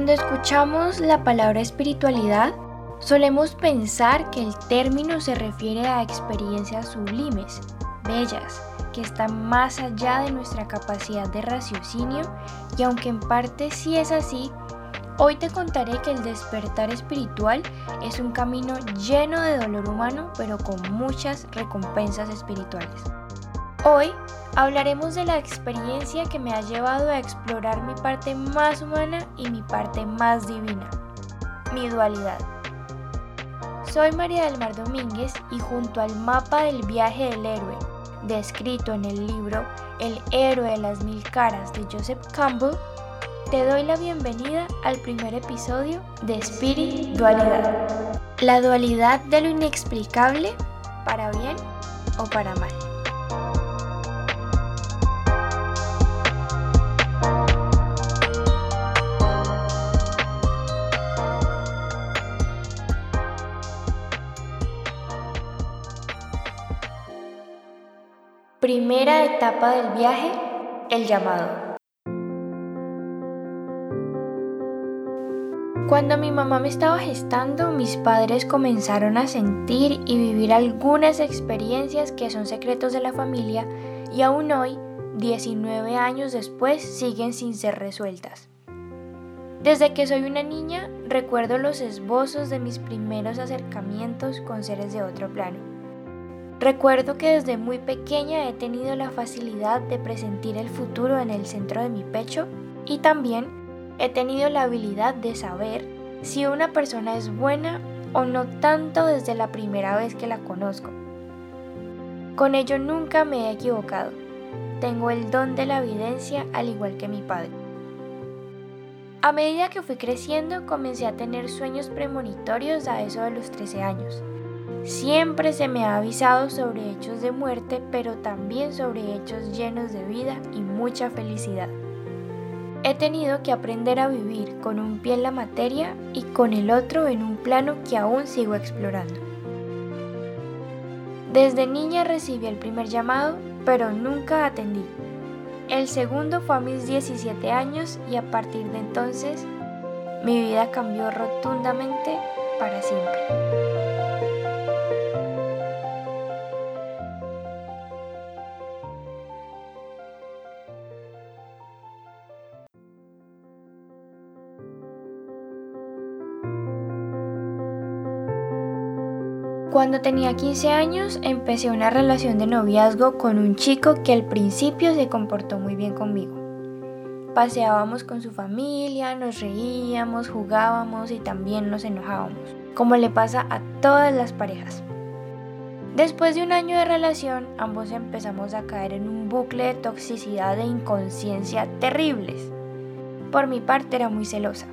Cuando escuchamos la palabra espiritualidad, solemos pensar que el término se refiere a experiencias sublimes, bellas, que están más allá de nuestra capacidad de raciocinio y aunque en parte sí es así, hoy te contaré que el despertar espiritual es un camino lleno de dolor humano pero con muchas recompensas espirituales. Hoy hablaremos de la experiencia que me ha llevado a explorar mi parte más humana y mi parte más divina, mi dualidad. Soy María del Mar Domínguez y junto al mapa del viaje del héroe, descrito en el libro El héroe de las mil caras de Joseph Campbell, te doy la bienvenida al primer episodio de Spirit Dualidad. La dualidad de lo inexplicable, para bien o para mal. Primera etapa del viaje, el llamado. Cuando mi mamá me estaba gestando, mis padres comenzaron a sentir y vivir algunas experiencias que son secretos de la familia y aún hoy, 19 años después, siguen sin ser resueltas. Desde que soy una niña, recuerdo los esbozos de mis primeros acercamientos con seres de otro plano. Recuerdo que desde muy pequeña he tenido la facilidad de presentir el futuro en el centro de mi pecho y también he tenido la habilidad de saber si una persona es buena o no tanto desde la primera vez que la conozco. Con ello nunca me he equivocado. Tengo el don de la evidencia al igual que mi padre. A medida que fui creciendo comencé a tener sueños premonitorios a eso de los 13 años. Siempre se me ha avisado sobre hechos de muerte, pero también sobre hechos llenos de vida y mucha felicidad. He tenido que aprender a vivir con un pie en la materia y con el otro en un plano que aún sigo explorando. Desde niña recibí el primer llamado, pero nunca atendí. El segundo fue a mis 17 años y a partir de entonces mi vida cambió rotundamente para siempre. Cuando tenía 15 años empecé una relación de noviazgo con un chico que al principio se comportó muy bien conmigo. Paseábamos con su familia, nos reíamos, jugábamos y también nos enojábamos, como le pasa a todas las parejas. Después de un año de relación, ambos empezamos a caer en un bucle de toxicidad e inconsciencia terribles. Por mi parte era muy celosa,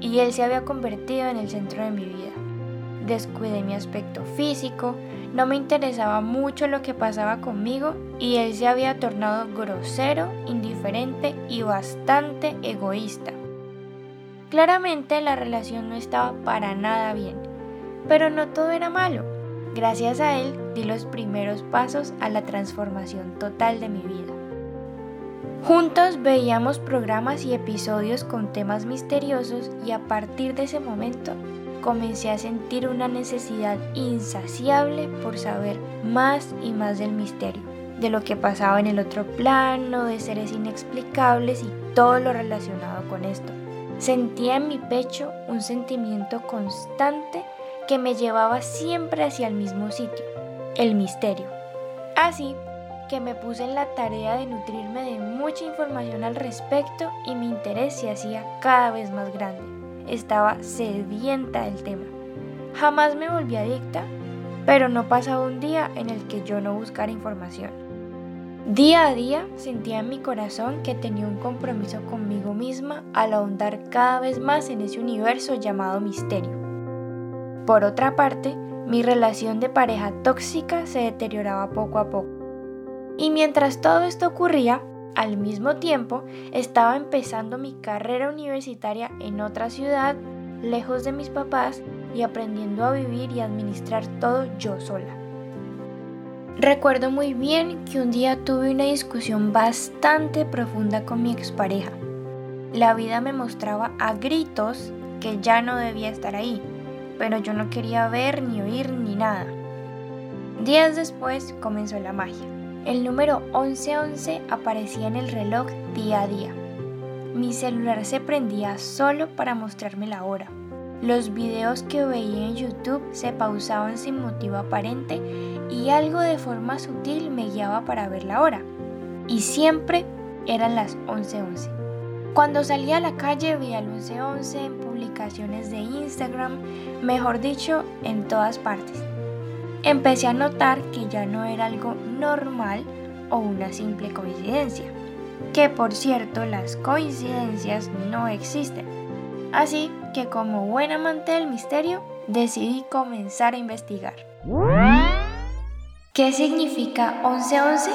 y él se había convertido en el centro de mi vida descuidé mi aspecto físico, no me interesaba mucho lo que pasaba conmigo y él se había tornado grosero, indiferente y bastante egoísta. Claramente la relación no estaba para nada bien, pero no todo era malo. Gracias a él di los primeros pasos a la transformación total de mi vida. Juntos veíamos programas y episodios con temas misteriosos y a partir de ese momento comencé a sentir una necesidad insaciable por saber más y más del misterio, de lo que pasaba en el otro plano, de seres inexplicables y todo lo relacionado con esto. Sentía en mi pecho un sentimiento constante que me llevaba siempre hacia el mismo sitio, el misterio. Así que me puse en la tarea de nutrirme de mucha información al respecto y mi interés se hacía cada vez más grande estaba sedienta del tema. Jamás me volví adicta, pero no pasaba un día en el que yo no buscara información. Día a día sentía en mi corazón que tenía un compromiso conmigo misma al ahondar cada vez más en ese universo llamado misterio. Por otra parte, mi relación de pareja tóxica se deterioraba poco a poco. Y mientras todo esto ocurría, al mismo tiempo, estaba empezando mi carrera universitaria en otra ciudad, lejos de mis papás y aprendiendo a vivir y administrar todo yo sola. Recuerdo muy bien que un día tuve una discusión bastante profunda con mi expareja. La vida me mostraba a gritos que ya no debía estar ahí, pero yo no quería ver ni oír ni nada. Días después comenzó la magia. El número 1111 aparecía en el reloj día a día. Mi celular se prendía solo para mostrarme la hora. Los videos que veía en YouTube se pausaban sin motivo aparente y algo de forma sutil me guiaba para ver la hora. Y siempre eran las 11:11. Cuando salía a la calle veía el 11:11 en publicaciones de Instagram, mejor dicho, en todas partes. Empecé a notar que ya no era algo normal o una simple coincidencia que por cierto las coincidencias no existen. Así que como buen amante del misterio, decidí comenzar a investigar. ¿Qué significa 1111?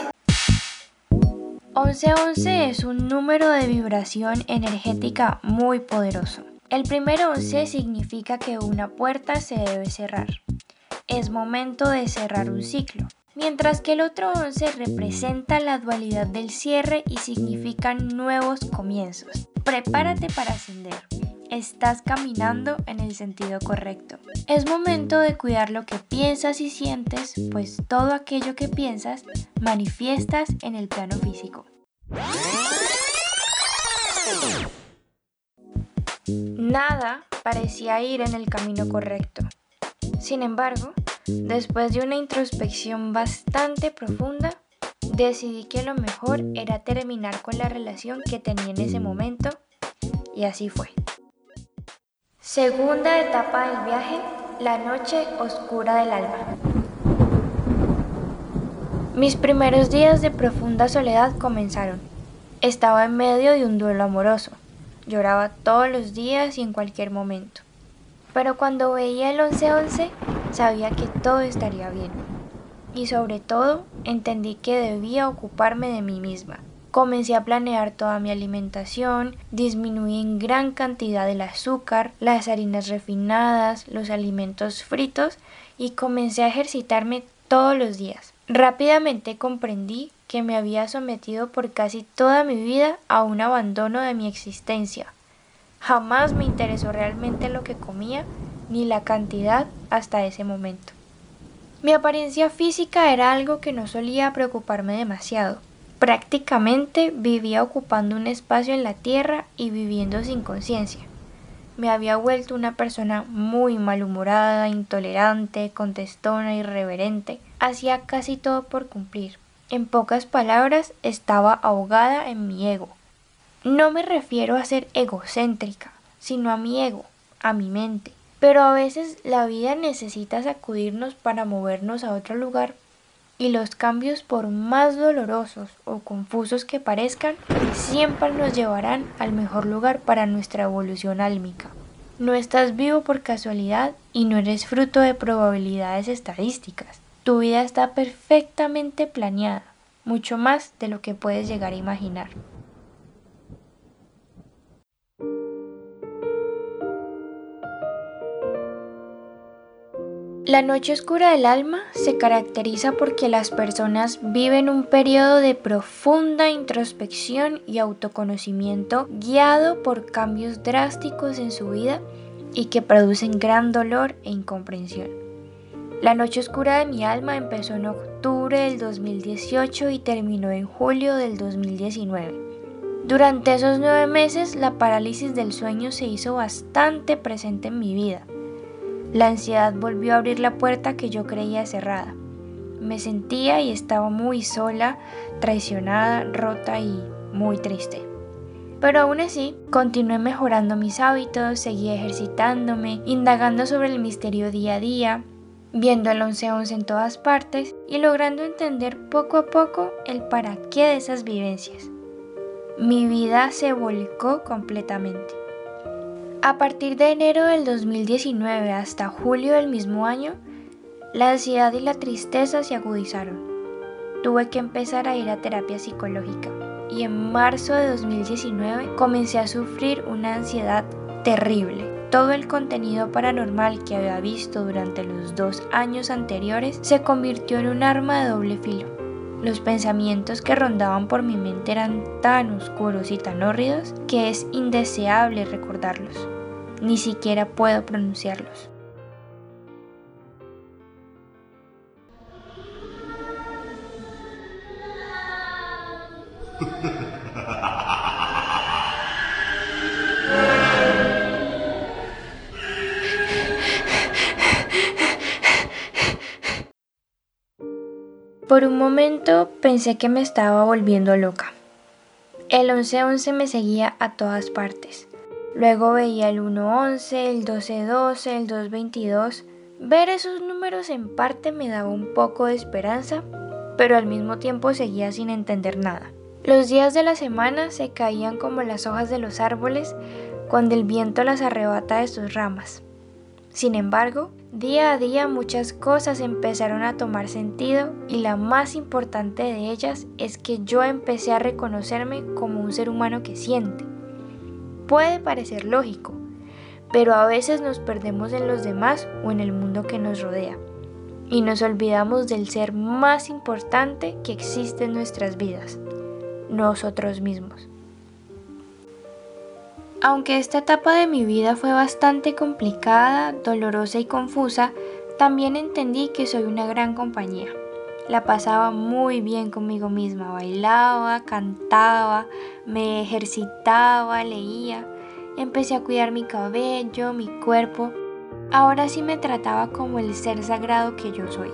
1111 es un número de vibración energética muy poderoso. El primero 11 significa que una puerta se debe cerrar. Es momento de cerrar un ciclo mientras que el otro 11 representa la dualidad del cierre y significa nuevos comienzos. Prepárate para ascender. Estás caminando en el sentido correcto. Es momento de cuidar lo que piensas y sientes, pues todo aquello que piensas manifiestas en el plano físico. Nada parecía ir en el camino correcto. Sin embargo, Después de una introspección bastante profunda, decidí que lo mejor era terminar con la relación que tenía en ese momento y así fue. Segunda etapa del viaje, la noche oscura del alma. Mis primeros días de profunda soledad comenzaron. Estaba en medio de un duelo amoroso. Lloraba todos los días y en cualquier momento. Pero cuando veía el 1111, sabía que todo estaría bien. Y sobre todo, entendí que debía ocuparme de mí misma. Comencé a planear toda mi alimentación, disminuí en gran cantidad el azúcar, las harinas refinadas, los alimentos fritos y comencé a ejercitarme todos los días. Rápidamente comprendí que me había sometido por casi toda mi vida a un abandono de mi existencia. Jamás me interesó realmente lo que comía ni la cantidad hasta ese momento. Mi apariencia física era algo que no solía preocuparme demasiado. Prácticamente vivía ocupando un espacio en la tierra y viviendo sin conciencia. Me había vuelto una persona muy malhumorada, intolerante, contestona, irreverente. Hacía casi todo por cumplir. En pocas palabras, estaba ahogada en mi ego. No me refiero a ser egocéntrica, sino a mi ego, a mi mente. Pero a veces la vida necesita sacudirnos para movernos a otro lugar y los cambios por más dolorosos o confusos que parezcan, siempre nos llevarán al mejor lugar para nuestra evolución álmica. No estás vivo por casualidad y no eres fruto de probabilidades estadísticas. Tu vida está perfectamente planeada, mucho más de lo que puedes llegar a imaginar. La noche oscura del alma se caracteriza porque las personas viven un periodo de profunda introspección y autoconocimiento guiado por cambios drásticos en su vida y que producen gran dolor e incomprensión. La noche oscura de mi alma empezó en octubre del 2018 y terminó en julio del 2019. Durante esos nueve meses la parálisis del sueño se hizo bastante presente en mi vida la ansiedad volvió a abrir la puerta que yo creía cerrada. Me sentía y estaba muy sola, traicionada, rota y muy triste. Pero aún así, continué mejorando mis hábitos, seguí ejercitándome, indagando sobre el misterio día a día, viendo el 11-11 en todas partes y logrando entender poco a poco el para qué de esas vivencias. Mi vida se volcó completamente. A partir de enero del 2019 hasta julio del mismo año, la ansiedad y la tristeza se agudizaron. Tuve que empezar a ir a terapia psicológica y en marzo de 2019 comencé a sufrir una ansiedad terrible. Todo el contenido paranormal que había visto durante los dos años anteriores se convirtió en un arma de doble filo. Los pensamientos que rondaban por mi mente eran tan oscuros y tan hórridos que es indeseable recordarlos. Ni siquiera puedo pronunciarlos. Por un momento pensé que me estaba volviendo loca. El 1111 me seguía a todas partes. Luego veía el 111, el 1212, el 222. Ver esos números en parte me daba un poco de esperanza, pero al mismo tiempo seguía sin entender nada. Los días de la semana se caían como las hojas de los árboles cuando el viento las arrebata de sus ramas. Sin embargo, día a día muchas cosas empezaron a tomar sentido y la más importante de ellas es que yo empecé a reconocerme como un ser humano que siente. Puede parecer lógico, pero a veces nos perdemos en los demás o en el mundo que nos rodea y nos olvidamos del ser más importante que existe en nuestras vidas, nosotros mismos. Aunque esta etapa de mi vida fue bastante complicada, dolorosa y confusa, también entendí que soy una gran compañía. La pasaba muy bien conmigo misma, bailaba, cantaba, me ejercitaba, leía, empecé a cuidar mi cabello, mi cuerpo. Ahora sí me trataba como el ser sagrado que yo soy.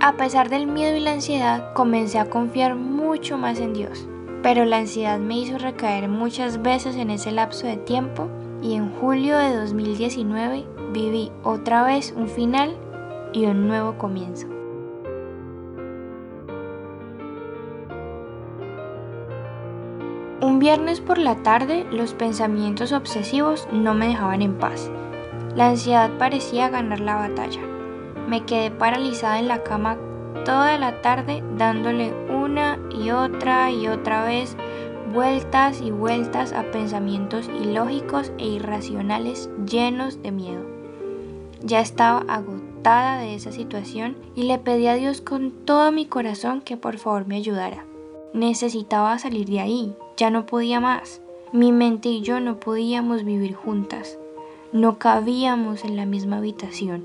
A pesar del miedo y la ansiedad, comencé a confiar mucho más en Dios pero la ansiedad me hizo recaer muchas veces en ese lapso de tiempo y en julio de 2019 viví otra vez un final y un nuevo comienzo. Viernes por la tarde los pensamientos obsesivos no me dejaban en paz. La ansiedad parecía ganar la batalla. Me quedé paralizada en la cama toda la tarde dándole una y otra y otra vez vueltas y vueltas a pensamientos ilógicos e irracionales llenos de miedo. Ya estaba agotada de esa situación y le pedí a Dios con todo mi corazón que por favor me ayudara. Necesitaba salir de ahí, ya no podía más. Mi mente y yo no podíamos vivir juntas, no cabíamos en la misma habitación.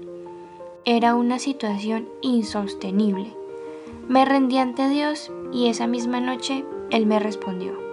Era una situación insostenible. Me rendí ante Dios y esa misma noche Él me respondió.